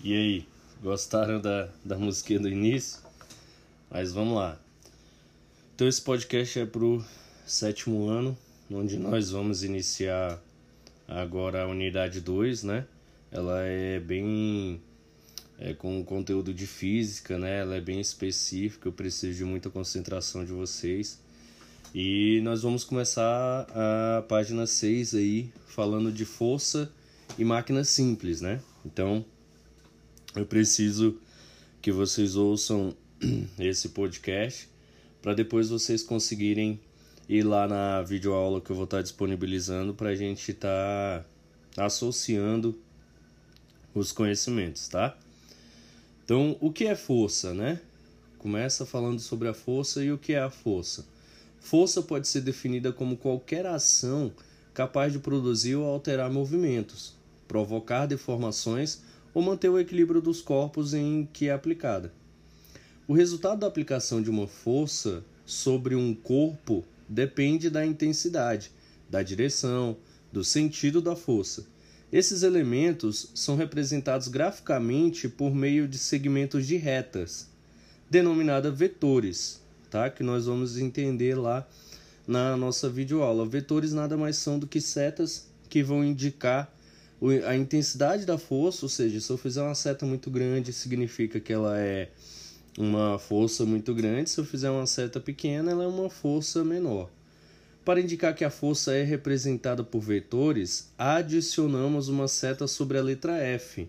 E aí, gostaram da, da música do início? Mas vamos lá. Então esse podcast é pro sétimo ano, onde nós vamos iniciar agora a unidade 2, né? Ela é bem é, com conteúdo de física, né? Ela é bem específica, eu preciso de muita concentração de vocês. E nós vamos começar a página 6 aí, falando de força e máquinas simples, né? Então, eu preciso que vocês ouçam esse podcast para depois vocês conseguirem ir lá na videoaula que eu vou estar disponibilizando para a gente estar tá associando os conhecimentos, tá? Então, o que é força, né? Começa falando sobre a força e o que é a força. Força pode ser definida como qualquer ação capaz de produzir ou alterar movimentos, provocar deformações ou manter o equilíbrio dos corpos em que é aplicada. O resultado da aplicação de uma força sobre um corpo depende da intensidade, da direção, do sentido da força. Esses elementos são representados graficamente por meio de segmentos de retas, denominadas vetores, tá? que nós vamos entender lá na nossa videoaula. Vetores nada mais são do que setas que vão indicar a intensidade da força, ou seja, se eu fizer uma seta muito grande, significa que ela é uma força muito grande, se eu fizer uma seta pequena, ela é uma força menor. Para indicar que a força é representada por vetores, adicionamos uma seta sobre a letra F.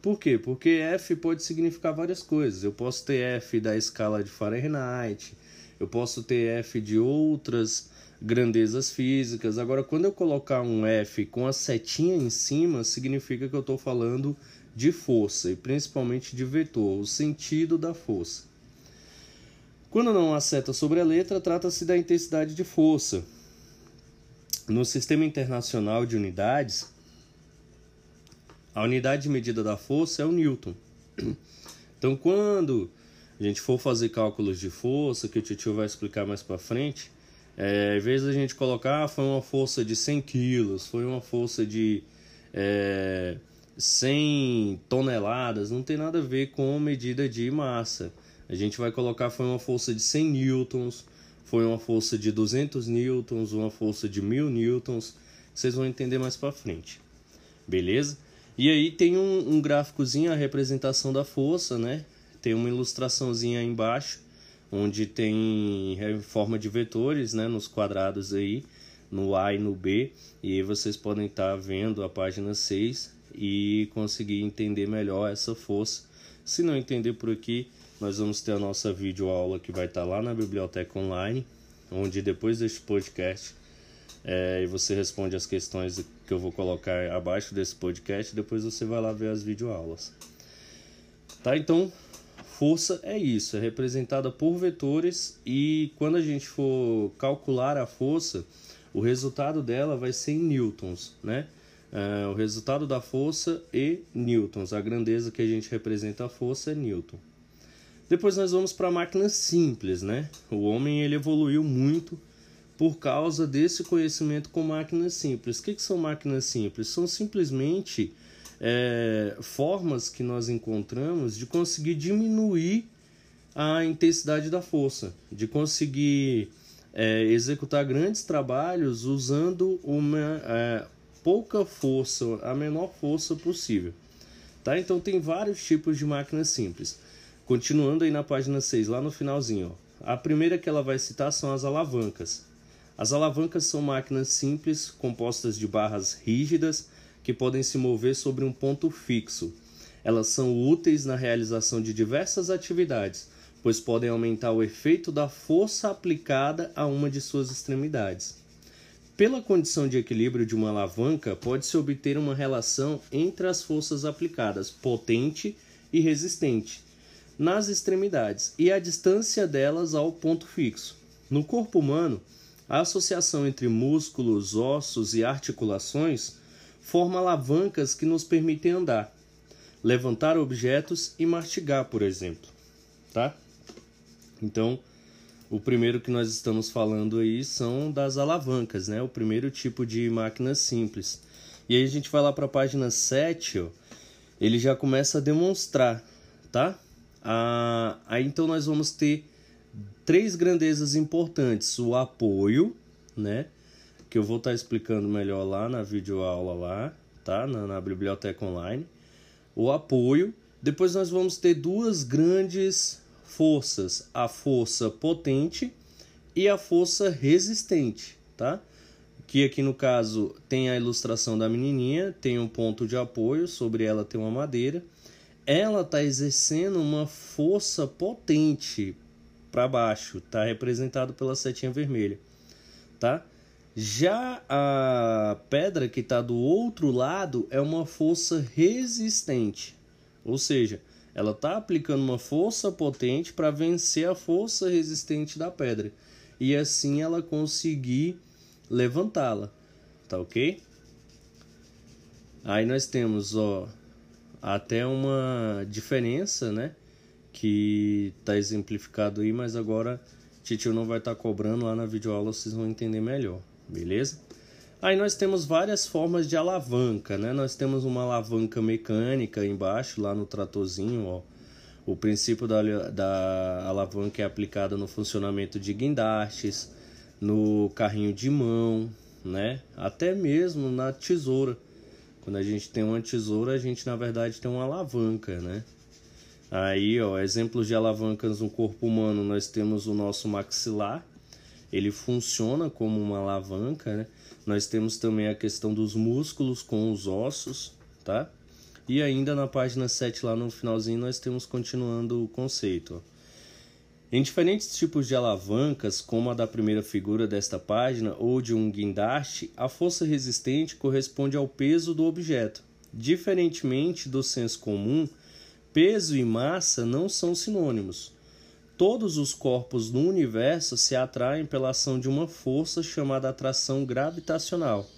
Por quê? Porque F pode significar várias coisas. Eu posso ter F da escala de Fahrenheit, eu posso ter F de outras grandezas físicas. Agora, quando eu colocar um F com a setinha em cima, significa que eu estou falando de força e principalmente de vetor, o sentido da força. Quando não há seta sobre a letra, trata-se da intensidade de força. No Sistema Internacional de Unidades, a unidade de medida da força é o Newton. Então, quando a gente for fazer cálculos de força, que o tio vai explicar mais para frente, é, em vez da gente colocar, ah, foi uma força de 100 quilos, foi uma força de é, 100 toneladas, não tem nada a ver com medida de massa. A gente vai colocar, foi uma força de 100 newtons, foi uma força de 200 newtons, uma força de 1000 newtons. Vocês vão entender mais para frente. Beleza? E aí tem um, um gráficozinho, a representação da força, né? Tem uma ilustraçãozinha embaixo onde tem forma de vetores né, nos quadrados aí, no A e no B, e aí vocês podem estar vendo a página 6 e conseguir entender melhor essa força. Se não entender por aqui, nós vamos ter a nossa videoaula que vai estar lá na biblioteca online, onde depois deste podcast é, você responde as questões que eu vou colocar abaixo desse podcast, depois você vai lá ver as videoaulas. Tá, então força é isso, é representada por vetores e quando a gente for calcular a força, o resultado dela vai ser em newtons, né? É, o resultado da força e newtons, a grandeza que a gente representa a força é newton. Depois nós vamos para máquinas simples, né? O homem ele evoluiu muito por causa desse conhecimento com máquinas simples. O que, que são máquinas simples? São simplesmente é, formas que nós encontramos de conseguir diminuir a intensidade da força, de conseguir é, executar grandes trabalhos usando uma é, pouca força, a menor força possível. Tá? Então tem vários tipos de máquinas simples. Continuando aí na página 6, lá no finalzinho. Ó. A primeira que ela vai citar são as alavancas. As alavancas são máquinas simples compostas de barras rígidas que podem se mover sobre um ponto fixo. Elas são úteis na realização de diversas atividades, pois podem aumentar o efeito da força aplicada a uma de suas extremidades. Pela condição de equilíbrio de uma alavanca, pode-se obter uma relação entre as forças aplicadas, potente e resistente, nas extremidades e a distância delas ao ponto fixo. No corpo humano, a associação entre músculos, ossos e articulações forma alavancas que nos permitem andar, levantar objetos e mastigar, por exemplo, tá? Então, o primeiro que nós estamos falando aí são das alavancas, né? O primeiro tipo de máquina simples. E aí a gente vai lá para a página 7, ó, ele já começa a demonstrar, tá? Ah, aí então nós vamos ter três grandezas importantes: o apoio, né? Que eu vou estar tá explicando melhor lá na videoaula lá, tá? Na, na biblioteca online. O apoio. Depois nós vamos ter duas grandes forças: a força potente e a força resistente, tá? Que aqui no caso tem a ilustração da menininha, tem um ponto de apoio, sobre ela tem uma madeira. Ela está exercendo uma força potente para baixo, está representado pela setinha vermelha, tá? Já a pedra que está do outro lado é uma força resistente, ou seja, ela está aplicando uma força potente para vencer a força resistente da pedra e assim ela conseguir levantá-la, tá ok? Aí nós temos, ó, até uma diferença, né? Que tá exemplificado aí, mas agora Titio não vai estar tá cobrando lá na videoaula, vocês vão entender melhor, beleza? Aí nós temos várias formas de alavanca, né? Nós temos uma alavanca mecânica embaixo, lá no tratorzinho, ó. O princípio da, da alavanca é aplicado no funcionamento de guindastes, no carrinho de mão, né? Até mesmo na tesoura. Quando a gente tem uma tesoura, a gente na verdade tem uma alavanca, né? Aí, ó, exemplos de alavancas no corpo humano, nós temos o nosso maxilar. Ele funciona como uma alavanca, né? Nós temos também a questão dos músculos com os ossos, tá? E ainda na página 7 lá no finalzinho nós temos continuando o conceito. Em diferentes tipos de alavancas, como a da primeira figura desta página ou de um guindaste, a força resistente corresponde ao peso do objeto. Diferentemente do senso comum, peso e massa não são sinônimos. Todos os corpos no universo se atraem pela ação de uma força chamada atração gravitacional.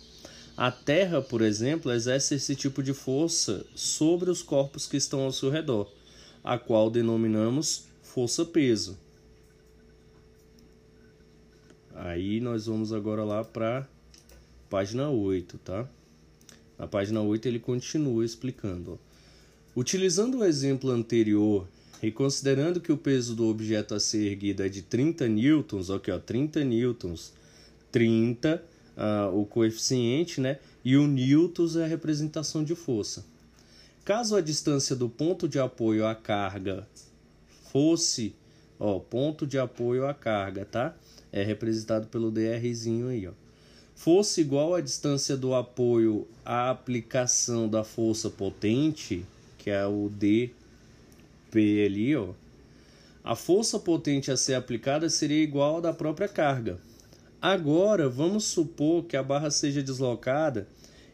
A Terra, por exemplo, exerce esse tipo de força sobre os corpos que estão ao seu redor, a qual denominamos força-peso. Aí nós vamos agora lá para página 8, tá? Na página 8 ele continua explicando. Utilizando o exemplo anterior e considerando que o peso do objeto a ser erguido é de 30 newtons, aqui ó, 30 newtons, 30 uh, o coeficiente, né? E o newtons é a representação de força. Caso a distância do ponto de apoio à carga fosse, ó, ponto de apoio à carga, tá? É representado pelo drzinho aí, ó. Fosse igual à distância do apoio à aplicação da força potente, que é o dp ali, ó. A força potente a ser aplicada seria igual à da própria carga. Agora, vamos supor que a barra seja deslocada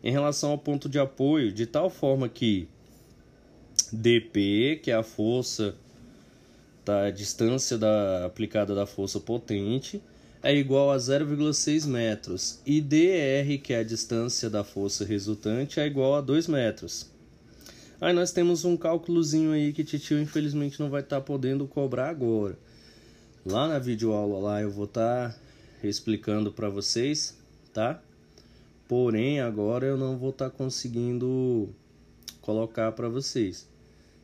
em relação ao ponto de apoio, de tal forma que dp, que é a força da distância da, aplicada da força potente é igual a 0,6 metros e dr, que é a distância da força resultante, é igual a 2 metros. Aí nós temos um cálculozinho aí que Titio infelizmente não vai estar tá podendo cobrar agora. Lá na videoaula lá eu vou estar tá explicando para vocês, tá? Porém, agora eu não vou estar tá conseguindo colocar para vocês.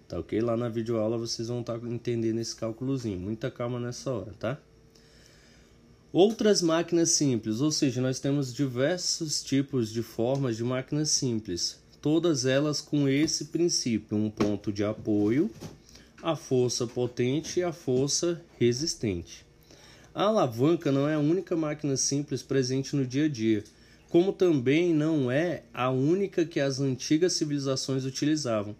Tá ok? Lá na videoaula vocês vão estar tá entendendo esse cálculozinho. Muita calma nessa hora, tá? Outras máquinas simples, ou seja, nós temos diversos tipos de formas de máquinas simples, todas elas com esse princípio: um ponto de apoio, a força potente e a força resistente. A alavanca não é a única máquina simples presente no dia a dia, como também não é a única que as antigas civilizações utilizavam.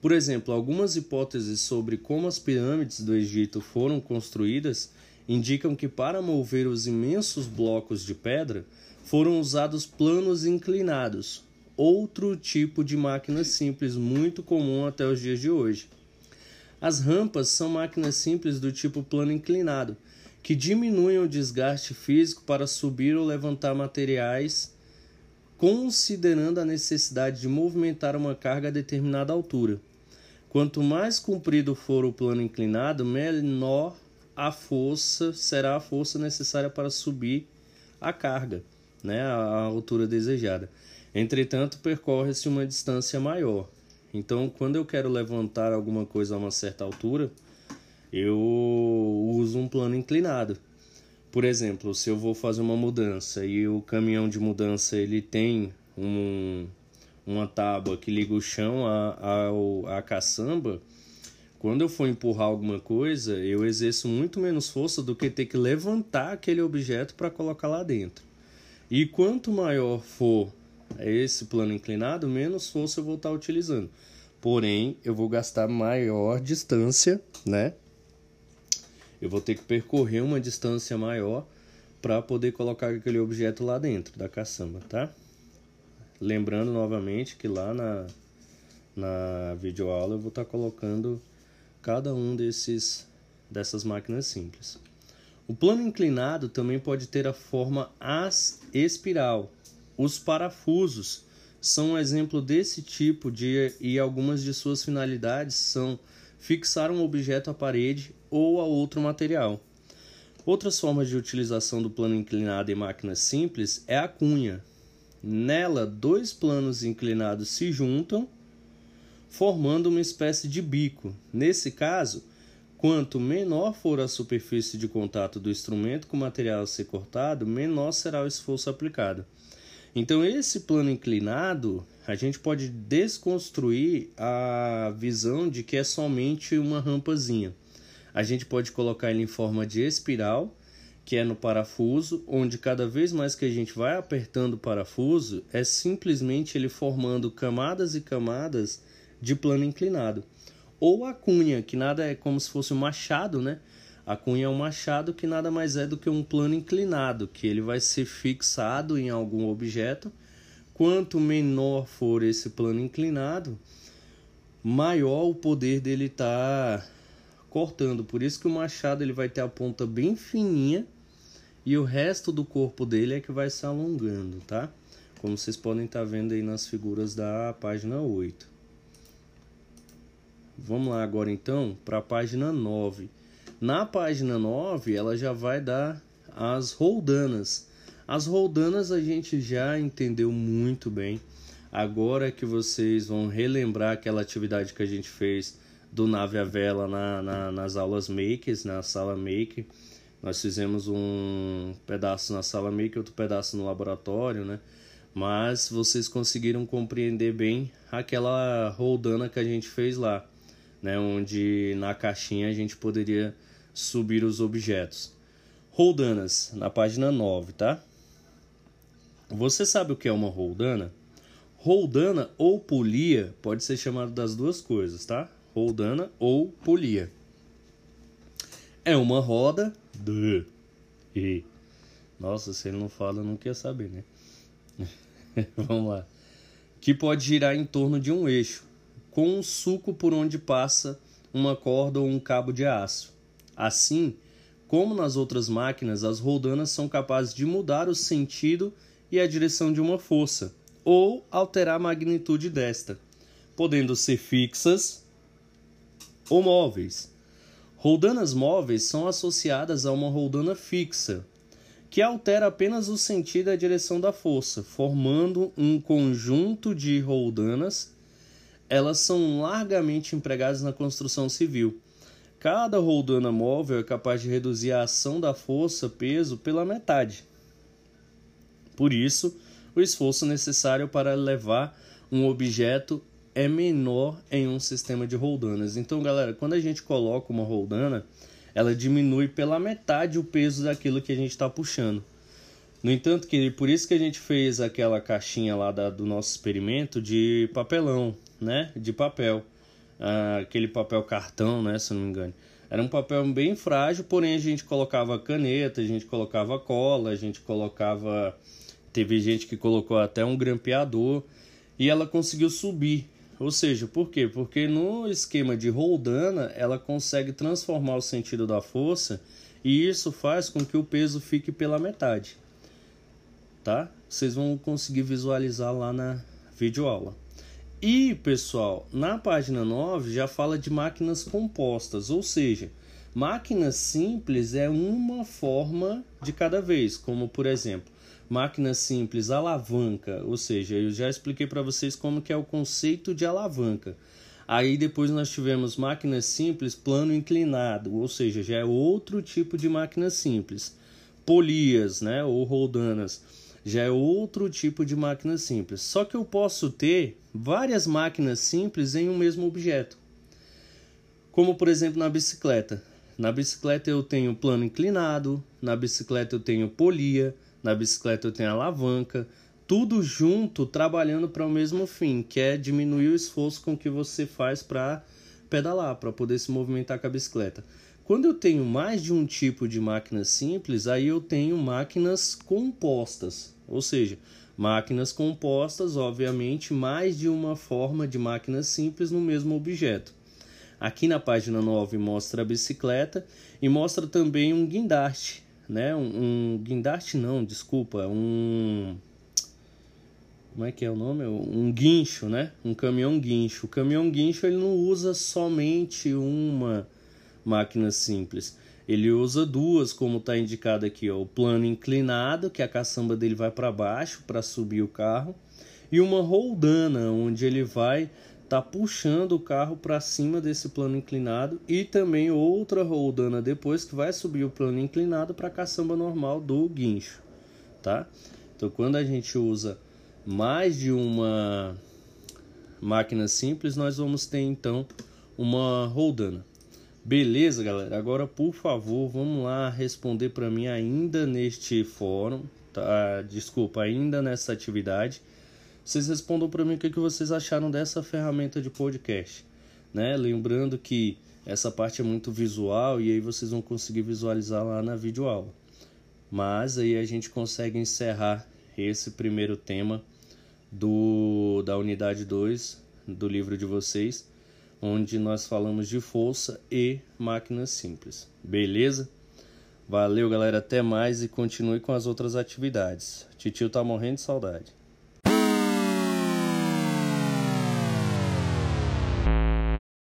Por exemplo, algumas hipóteses sobre como as pirâmides do Egito foram construídas indicam que para mover os imensos blocos de pedra foram usados planos inclinados, outro tipo de máquina simples muito comum até os dias de hoje. As rampas são máquinas simples do tipo plano inclinado, que diminuem o desgaste físico para subir ou levantar materiais considerando a necessidade de movimentar uma carga a determinada altura. Quanto mais comprido for o plano inclinado, menor a força será a força necessária para subir a carga, né, a altura desejada. Entretanto, percorre-se uma distância maior. Então, quando eu quero levantar alguma coisa a uma certa altura, eu uso um plano inclinado. Por exemplo, se eu vou fazer uma mudança e o caminhão de mudança ele tem um, uma tábua que liga o chão à, à, caçamba, quando eu for empurrar alguma coisa, eu exerço muito menos força do que ter que levantar aquele objeto para colocar lá dentro. E quanto maior for esse plano inclinado, menos força eu vou estar utilizando. Porém, eu vou gastar maior distância, né? Eu vou ter que percorrer uma distância maior para poder colocar aquele objeto lá dentro da caçamba, tá? Lembrando novamente que lá na, na videoaula eu vou estar colocando cada um desses dessas máquinas simples. O plano inclinado também pode ter a forma as espiral. Os parafusos são um exemplo desse tipo de e algumas de suas finalidades são fixar um objeto à parede ou a outro material. Outras formas de utilização do plano inclinado em máquinas simples é a cunha. Nela, dois planos inclinados se juntam, formando uma espécie de bico. Nesse caso, quanto menor for a superfície de contato do instrumento com o material a ser cortado, menor será o esforço aplicado. Então, esse plano inclinado, a gente pode desconstruir a visão de que é somente uma rampazinha. A gente pode colocar ele em forma de espiral, que é no parafuso, onde cada vez mais que a gente vai apertando o parafuso, é simplesmente ele formando camadas e camadas de plano inclinado. Ou a cunha, que nada é como se fosse um machado, né? A cunha é um machado que nada mais é do que um plano inclinado, que ele vai ser fixado em algum objeto. Quanto menor for esse plano inclinado, maior o poder dele estar tá cortando. Por isso que o machado ele vai ter a ponta bem fininha e o resto do corpo dele é que vai se alongando, tá? Como vocês podem estar tá vendo aí nas figuras da página 8. Vamos lá agora então para a página 9. Na página 9, ela já vai dar as roldanas. As roldanas a gente já entendeu muito bem. Agora que vocês vão relembrar aquela atividade que a gente fez do nave à vela na, na, nas aulas makers, na sala maker. Nós fizemos um pedaço na sala maker, outro pedaço no laboratório, né? Mas vocês conseguiram compreender bem aquela roldana que a gente fez lá, né? Onde na caixinha a gente poderia subir os objetos. Roldanas, na página 9, tá? Você sabe o que é uma roldana? Roldana ou polia pode ser chamado das duas coisas, tá? Roldana ou polia. É uma roda e nossa, se ele não fala, não quer saber, né? Vamos lá. Que pode girar em torno de um eixo, com um suco por onde passa uma corda ou um cabo de aço. Assim, como nas outras máquinas, as roldanas são capazes de mudar o sentido e a direção de uma força, ou alterar a magnitude desta, podendo ser fixas ou móveis. Roldanas móveis são associadas a uma roldana fixa, que altera apenas o sentido e a direção da força, formando um conjunto de roldanas. Elas são largamente empregadas na construção civil Cada roldana móvel é capaz de reduzir a ação da força-peso pela metade. Por isso, o esforço necessário para levar um objeto é menor em um sistema de roldanas. Então, galera, quando a gente coloca uma roldana, ela diminui pela metade o peso daquilo que a gente está puxando. No entanto, que por isso que a gente fez aquela caixinha lá da, do nosso experimento de papelão, né? De papel ah, aquele papel cartão, né, se não me engano. Era um papel bem frágil, porém a gente colocava caneta, a gente colocava cola, a gente colocava. Teve gente que colocou até um grampeador e ela conseguiu subir. Ou seja, por quê? Porque no esquema de roldana ela consegue transformar o sentido da força e isso faz com que o peso fique pela metade. Tá? Vocês vão conseguir visualizar lá na videoaula. E, pessoal, na página 9 já fala de máquinas compostas, ou seja, máquinas simples é uma forma de cada vez, como por exemplo, máquina simples alavanca, ou seja, eu já expliquei para vocês como que é o conceito de alavanca. Aí depois nós tivemos máquina simples plano inclinado, ou seja, já é outro tipo de máquina simples. Polias, né, ou roldanas, já é outro tipo de máquina simples. Só que eu posso ter várias máquinas simples em um mesmo objeto. Como por exemplo na bicicleta. Na bicicleta eu tenho plano inclinado, na bicicleta eu tenho polia, na bicicleta eu tenho alavanca, tudo junto trabalhando para o mesmo fim, que é diminuir o esforço com que você faz para pedalar, para poder se movimentar com a bicicleta. Quando eu tenho mais de um tipo de máquina simples, aí eu tenho máquinas compostas, ou seja, máquinas compostas, obviamente, mais de uma forma de máquina simples no mesmo objeto. Aqui na página 9 mostra a bicicleta e mostra também um guindaste, né? Um, um guindaste não, desculpa, um como é que é o nome? Um guincho, né? Um caminhão guincho. O caminhão guincho ele não usa somente uma máquina simples. Ele usa duas, como está indicado aqui, ó, o plano inclinado, que a caçamba dele vai para baixo para subir o carro, e uma roldana, onde ele vai tá puxando o carro para cima desse plano inclinado e também outra roldana depois que vai subir o plano inclinado para a caçamba normal do guincho, tá? Então quando a gente usa mais de uma máquina simples, nós vamos ter então uma roldana. Beleza, galera? Agora, por favor, vamos lá responder para mim ainda neste fórum, tá? Desculpa, ainda nessa atividade vocês respondam para mim o que, que vocês acharam dessa ferramenta de podcast. Né? Lembrando que essa parte é muito visual e aí vocês vão conseguir visualizar lá na videoaula. Mas aí a gente consegue encerrar esse primeiro tema do da unidade 2 do livro de vocês, onde nós falamos de força e máquinas simples. Beleza? Valeu, galera, até mais e continue com as outras atividades. Titio tá morrendo de saudade.